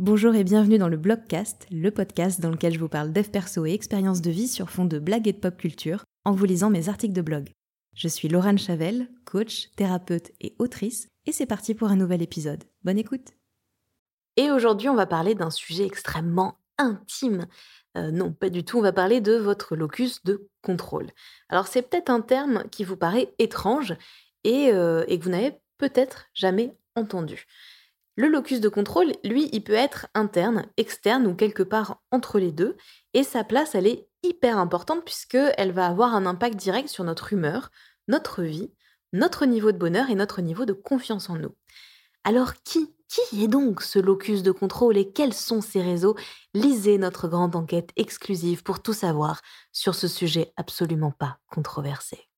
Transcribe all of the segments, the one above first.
Bonjour et bienvenue dans le Blogcast, le podcast dans lequel je vous parle dev perso et expériences de vie sur fond de blagues et de pop culture en vous lisant mes articles de blog. Je suis Laurent Chavel, coach, thérapeute et autrice, et c'est parti pour un nouvel épisode. Bonne écoute Et aujourd'hui, on va parler d'un sujet extrêmement intime. Euh, non, pas du tout, on va parler de votre locus de contrôle. Alors c'est peut-être un terme qui vous paraît étrange et, euh, et que vous n'avez peut-être jamais entendu. Le locus de contrôle, lui, il peut être interne, externe ou quelque part entre les deux, et sa place, elle est hyper importante puisqu'elle va avoir un impact direct sur notre humeur, notre vie, notre niveau de bonheur et notre niveau de confiance en nous. Alors qui, qui est donc ce locus de contrôle et quels sont ses réseaux? Lisez notre grande enquête exclusive pour tout savoir sur ce sujet absolument pas controversé.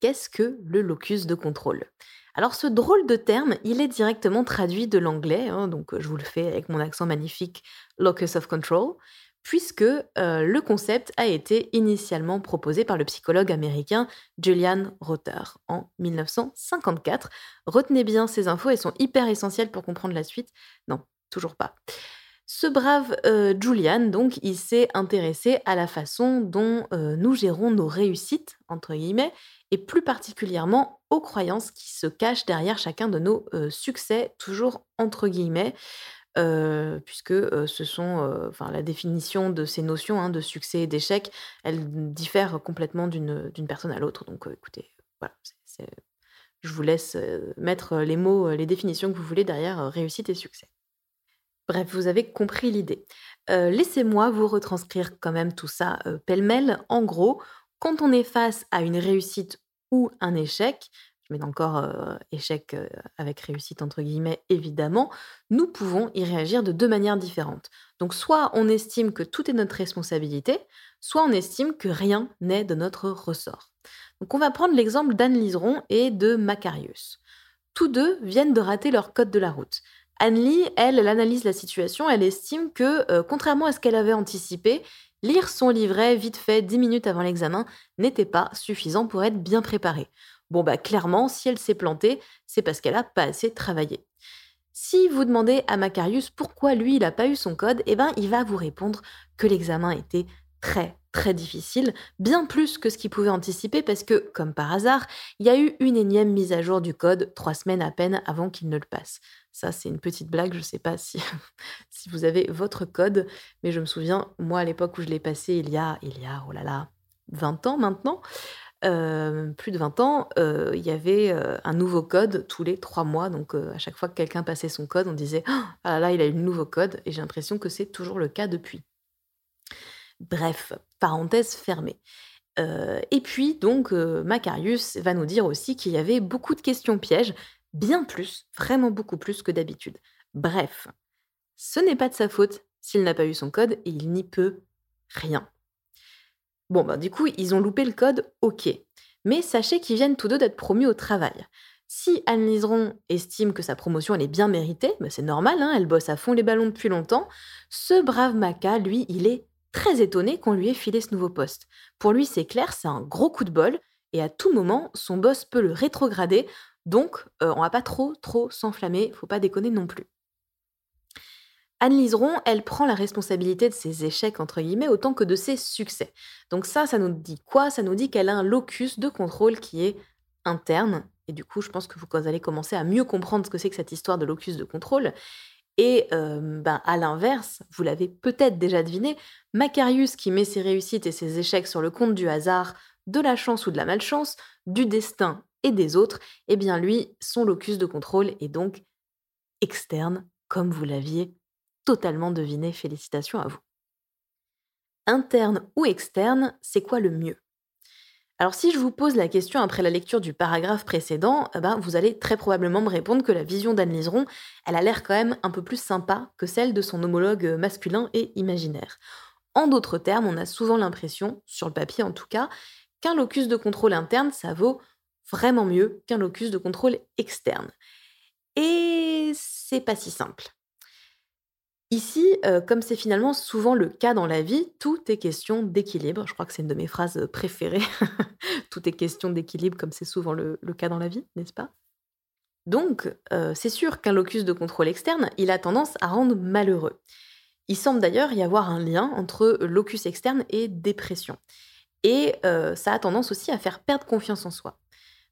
Qu'est-ce que le locus de contrôle? Alors ce drôle de terme, il est directement traduit de l'anglais, hein, donc euh, je vous le fais avec mon accent magnifique, locus of control, puisque euh, le concept a été initialement proposé par le psychologue américain Julian Rother en 1954. Retenez bien ces infos, elles sont hyper essentielles pour comprendre la suite. Non, toujours pas. Ce brave euh, Julian, donc, il s'est intéressé à la façon dont nous gérons nos réussites, entre guillemets, et plus particulièrement aux croyances qui se cachent derrière chacun de nos succès, toujours entre guillemets, puisque ce sont, enfin, la définition de ces notions hein, de succès et d'échec, elle diffère complètement d'une personne à l'autre. Donc, écoutez, voilà, je vous laisse mettre les mots, les définitions que vous voulez derrière réussite et succès. Bref, vous avez compris l'idée. Laissez-moi vous retranscrire quand même tout ça pêle-mêle. En gros, quand on est face à une réussite ou un échec, je mets encore échec avec réussite entre guillemets évidemment, nous pouvons y réagir de deux manières différentes. Donc soit on estime que tout est notre responsabilité, soit on estime que rien n'est de notre ressort. Donc on va prendre l'exemple d'Anne Liseron et de Macarius. Tous deux viennent de rater leur code de la route. Anne-Lie, elle, elle analyse la situation, elle estime que, contrairement à ce qu'elle avait anticipé, Lire son livret vite fait 10 minutes avant l'examen n'était pas suffisant pour être bien préparée. Bon bah clairement, si elle s'est plantée, c'est parce qu'elle a pas assez travaillé. Si vous demandez à Macarius pourquoi lui il n'a pas eu son code, eh ben il va vous répondre que l'examen était très très difficile, bien plus que ce qu'il pouvait anticiper parce que, comme par hasard, il y a eu une énième mise à jour du code trois semaines à peine avant qu'il ne le passe. Ça, c'est une petite blague, je ne sais pas si, si vous avez votre code, mais je me souviens, moi, à l'époque où je l'ai passé, il y a, il y a, oh là là, 20 ans maintenant, euh, plus de 20 ans, euh, il y avait euh, un nouveau code tous les trois mois. Donc, à chaque fois que quelqu'un passait son code, on disait Ah là là, il a eu le nouveau code. Et j'ai l'impression que c'est toujours le cas depuis. Bref, parenthèse fermée. et puis, donc, Macarius va nous dire aussi qu'il y avait beaucoup de questions pièges bien plus, vraiment beaucoup plus que d'habitude. Bref, ce n'est pas de sa faute s'il n'a pas eu son code et il n'y peut rien. Bon, bah du coup, ils ont loupé le code, ok. Mais sachez qu'ils viennent tous deux d'être promus au travail. Si Anne Liseron estime que sa promotion elle est bien méritée, bah c'est normal, hein, elle bosse à fond les ballons depuis longtemps, ce brave Maca, lui, il est très étonné qu'on lui ait filé ce nouveau poste. Pour lui, c'est clair, c'est un gros coup de bol, et à tout moment, son boss peut le rétrograder donc, on va pas trop, trop s'enflammer, faut pas déconner non plus. Anne Liseron, elle prend la responsabilité de ses échecs, entre guillemets, autant que de ses succès. Donc ça, ça nous dit quoi? Ça nous dit qu'elle a un locus de contrôle qui est interne. Et du coup, je pense que vous allez commencer à mieux comprendre ce que c'est que cette histoire de locus de contrôle. Et ben, à l'inverse, vous l'avez peut-être déjà deviné, Macarius qui met ses réussites et ses échecs sur le compte du hasard, de la chance ou de la malchance, du destin et des autres, eh bien lui, son locus de contrôle est donc externe, comme vous l'aviez totalement deviné. Félicitations à vous. Interne ou externe, c'est quoi le mieux? Alors si je vous pose la question après la lecture du paragraphe précédent, eh ben, vous allez très probablement me répondre que la vision d'Anne Liseron, elle a l'air quand même un peu plus sympa que celle de son homologue masculin et imaginaire. En d'autres termes, on a souvent l'impression, sur le papier en tout cas, qu'un locus de contrôle interne, ça vaut vraiment mieux qu'un locus de contrôle externe. Et c'est pas si simple. Ici, euh, comme c'est finalement souvent le cas dans la vie, tout est question d'équilibre. Je crois que c'est une de mes phrases préférées. tout est question d'équilibre, comme c'est souvent le, cas dans la vie, n'est-ce pas? Donc, euh, c'est sûr qu'un locus de contrôle externe, il a tendance à rendre malheureux. Il semble d'ailleurs y avoir un lien entre locus externe et dépression. Et euh, ça a tendance aussi à faire perdre confiance en soi.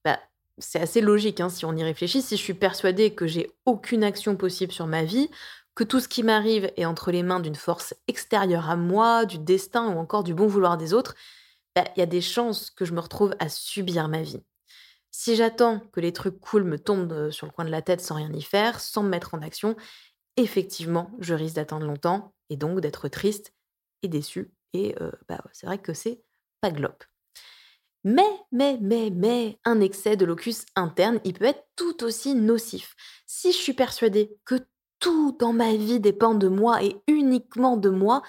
Bah, c'est assez logique hein, si on y réfléchit. Si je suis persuadée que j'ai aucune action possible sur ma vie, que tout ce qui m'arrive est entre les mains d'une force extérieure à moi, du destin ou encore du bon vouloir des autres, bah, il y a des chances que je me retrouve à subir ma vie. Si j'attends que les trucs cool me tombent euh, sur le coin de la tête sans rien y faire, sans me mettre en action, effectivement, je risque d'attendre longtemps et donc d'être triste et déçu. Et euh, bah, c'est vrai que c'est pas glop. Mais, mais, mais, mais, un excès de locus interne, il peut être tout aussi nocif. Si je suis persuadée que tout dans ma vie dépend de moi et uniquement de moi,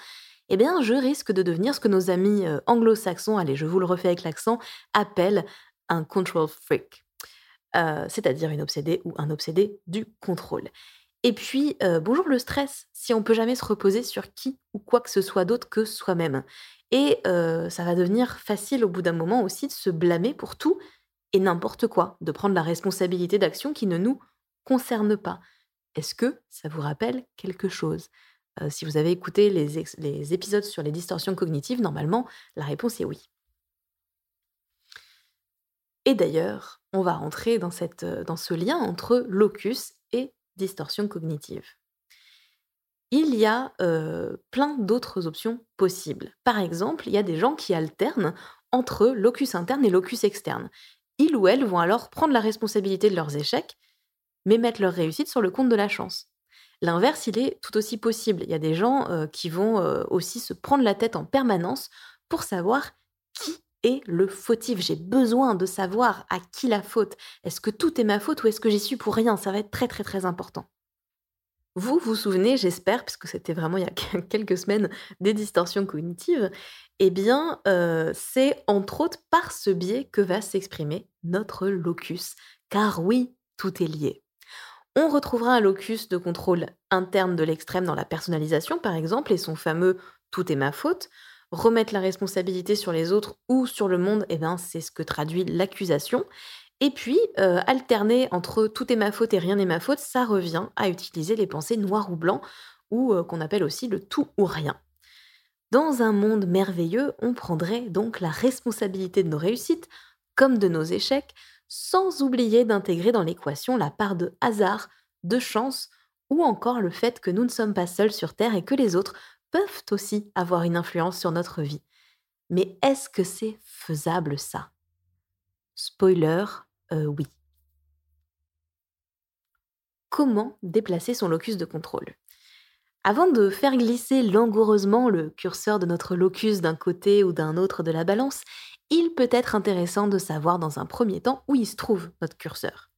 eh bien, je risque de devenir ce que nos amis euh, anglo-saxons, allez, je vous le refais avec l'accent, appellent un control freak, euh, c'est-à-dire une obsédée ou un obsédé du contrôle. Et puis, euh, bonjour le stress, si on peut jamais se reposer sur qui ou quoi que ce soit d'autre que soi-même. Et ça va devenir facile au bout d'un moment aussi de se blâmer pour tout et n'importe quoi, de prendre la responsabilité d'actions qui ne nous concernent pas. Est-ce que ça vous rappelle quelque chose? Si vous avez écouté les, épisodes sur les distorsions cognitives, normalement, la réponse est oui. Et d'ailleurs, on va rentrer dans ce lien entre locus et distorsion cognitive. Il y a plein d'autres options possibles. Par exemple, il y a des gens qui alternent entre locus interne et locus externe. Ils ou elles vont alors prendre la responsabilité de leurs échecs, mais mettre leur réussite sur le compte de la chance. L'inverse, il est tout aussi possible. Il y a des gens qui vont aussi se prendre la tête en permanence pour savoir qui est le fautif. J'ai besoin de savoir à qui la faute. Est-ce que tout est ma faute ou est-ce que j'y suis pour rien? Ça va être très très très important. Vous vous souvenez, j'espère, puisque c'était vraiment il y a quelques semaines, des distorsions cognitives, eh bien, euh, c'est entre autres par ce biais que va s'exprimer notre locus. Car oui, tout est lié. On retrouvera un locus de contrôle interne de l'extrême dans la personnalisation, par exemple, et son fameux tout est ma faute. Remettre la responsabilité sur les autres ou sur le monde, eh ben, c'est ce que traduit l'accusation. Et puis, euh, alterner entre tout est ma faute et rien n'est ma faute, ça revient à utiliser les pensées noir ou blanc, ou euh, qu'on appelle aussi le tout ou rien. Dans un monde merveilleux, on prendrait donc la responsabilité de nos réussites, comme de nos échecs, sans oublier d'intégrer dans l'équation la part de hasard, de chance, ou encore le fait que nous ne sommes pas seuls sur Terre et que les autres peuvent aussi avoir une influence sur notre vie. Mais est-ce que c'est faisable ça? Spoiler, oui. Comment déplacer son locus de contrôle? Avant de faire glisser langoureusement le curseur de notre locus d'un côté ou d'un autre de la balance, il peut être intéressant de savoir dans un premier temps où il se trouve notre curseur.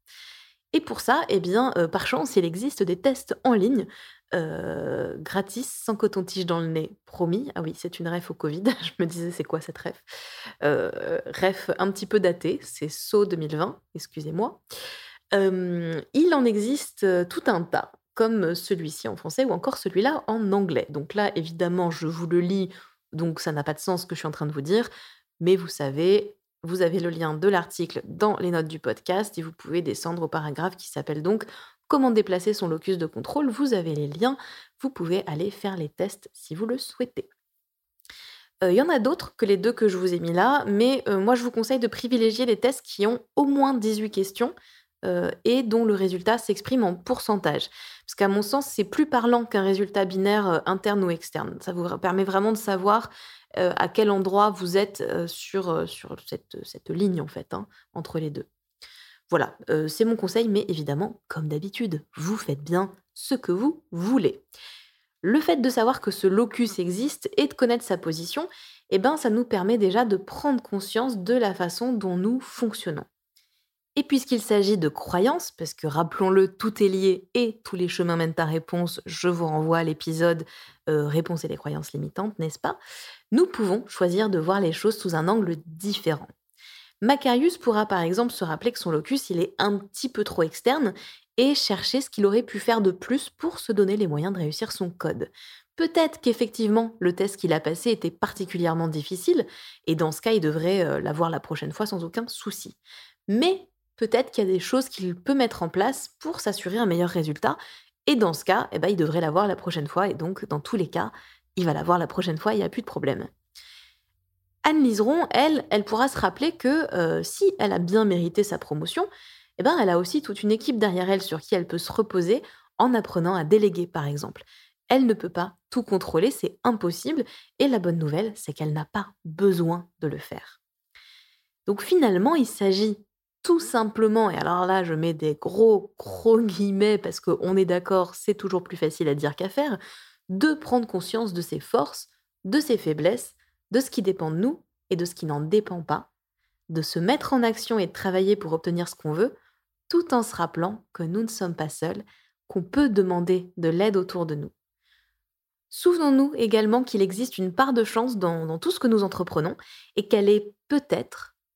Et pour ça, eh bien, par chance, il existe des tests en ligne gratis, sans coton-tige dans le nez, promis. Ah oui, c'est une ref au Covid. Je me disais, c'est quoi cette ref? Ref un petit peu datée, c'est SO 2020, excusez-moi. il en existe tout un tas, comme celui-ci en français ou encore celui-là en anglais. Donc là, évidemment, je vous le lis, donc ça n'a pas de sens ce que je suis en train de vous dire, mais vous savez, vous avez le lien de l'article dans les notes du podcast et vous pouvez descendre au paragraphe qui s'appelle donc comment déplacer son locus de contrôle. Vous avez les liens, vous pouvez aller faire les tests si vous le souhaitez. Il y en a d'autres que les deux que je vous ai mis là, mais moi je vous conseille de privilégier les tests qui ont au moins 18 questions et dont le résultat s'exprime en pourcentage. Parce qu'à mon sens, c'est plus parlant qu'un résultat binaire interne ou externe. Ça vous permet vraiment de savoir à quel endroit vous êtes sur, sur cette, cette, ligne en fait, hein, entre les deux. Voilà, c'est mon conseil, mais évidemment, comme d'habitude, vous faites bien ce que vous voulez. Le fait de savoir que ce locus existe et de connaître sa position, eh ben, ça nous permet déjà de prendre conscience de la façon dont nous fonctionnons. Et puisqu'il s'agit de croyances, parce que rappelons-le, tout est lié et tous les chemins mènent à réponse, je vous renvoie à l'épisode Réponse et les croyances limitantes, n'est-ce pas? Nous pouvons choisir de voir les choses sous un angle différent. Macarius pourra par exemple se rappeler que son locus il est un petit peu trop externe et chercher ce qu'il aurait pu faire de plus pour se donner les moyens de réussir son code. Peut-être qu'effectivement le test qu'il a passé était particulièrement difficile et dans ce cas il devrait euh, l'avoir la prochaine fois sans aucun souci. Mais peut-être qu'il y a des choses qu'il peut mettre en place pour s'assurer un meilleur résultat. Et dans ce cas, eh ben, il devrait l'avoir la prochaine fois. Et donc, dans tous les cas, il va l'avoir la prochaine fois, il n'y a plus de problème. Anne Liseron, elle, elle pourra se rappeler que euh, si elle a bien mérité sa promotion, eh ben, elle a aussi toute une équipe derrière elle sur qui elle peut se reposer en apprenant à déléguer, par exemple. Elle ne peut pas tout contrôler, c'est impossible, et la bonne nouvelle, c'est qu'elle n'a pas besoin de le faire. Donc finalement, il s'agit tout simplement, et alors là, je mets des gros, gros guillemets parce qu'on est d'accord, c'est toujours plus facile à dire qu'à faire, de prendre conscience de ses forces, de ses faiblesses, de ce qui dépend de nous et de ce qui n'en dépend pas, de se mettre en action et de travailler pour obtenir ce qu'on veut, tout en se rappelant que nous ne sommes pas seuls, qu'on peut demander de l'aide autour de nous. Souvenons-nous également qu'il existe une part de chance dans, dans tout ce que nous entreprenons et qu'elle est peut-être